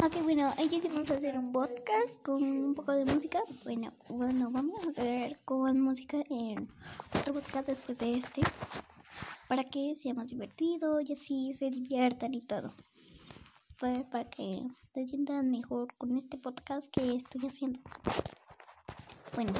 Ok, bueno, hoy vamos a hacer un podcast con un poco de música. Bueno, bueno, vamos a hacer con música en otro podcast después de este. Para que sea más divertido y así se diviertan y todo. Pues para que se sientan mejor con este podcast que estoy haciendo. Bueno,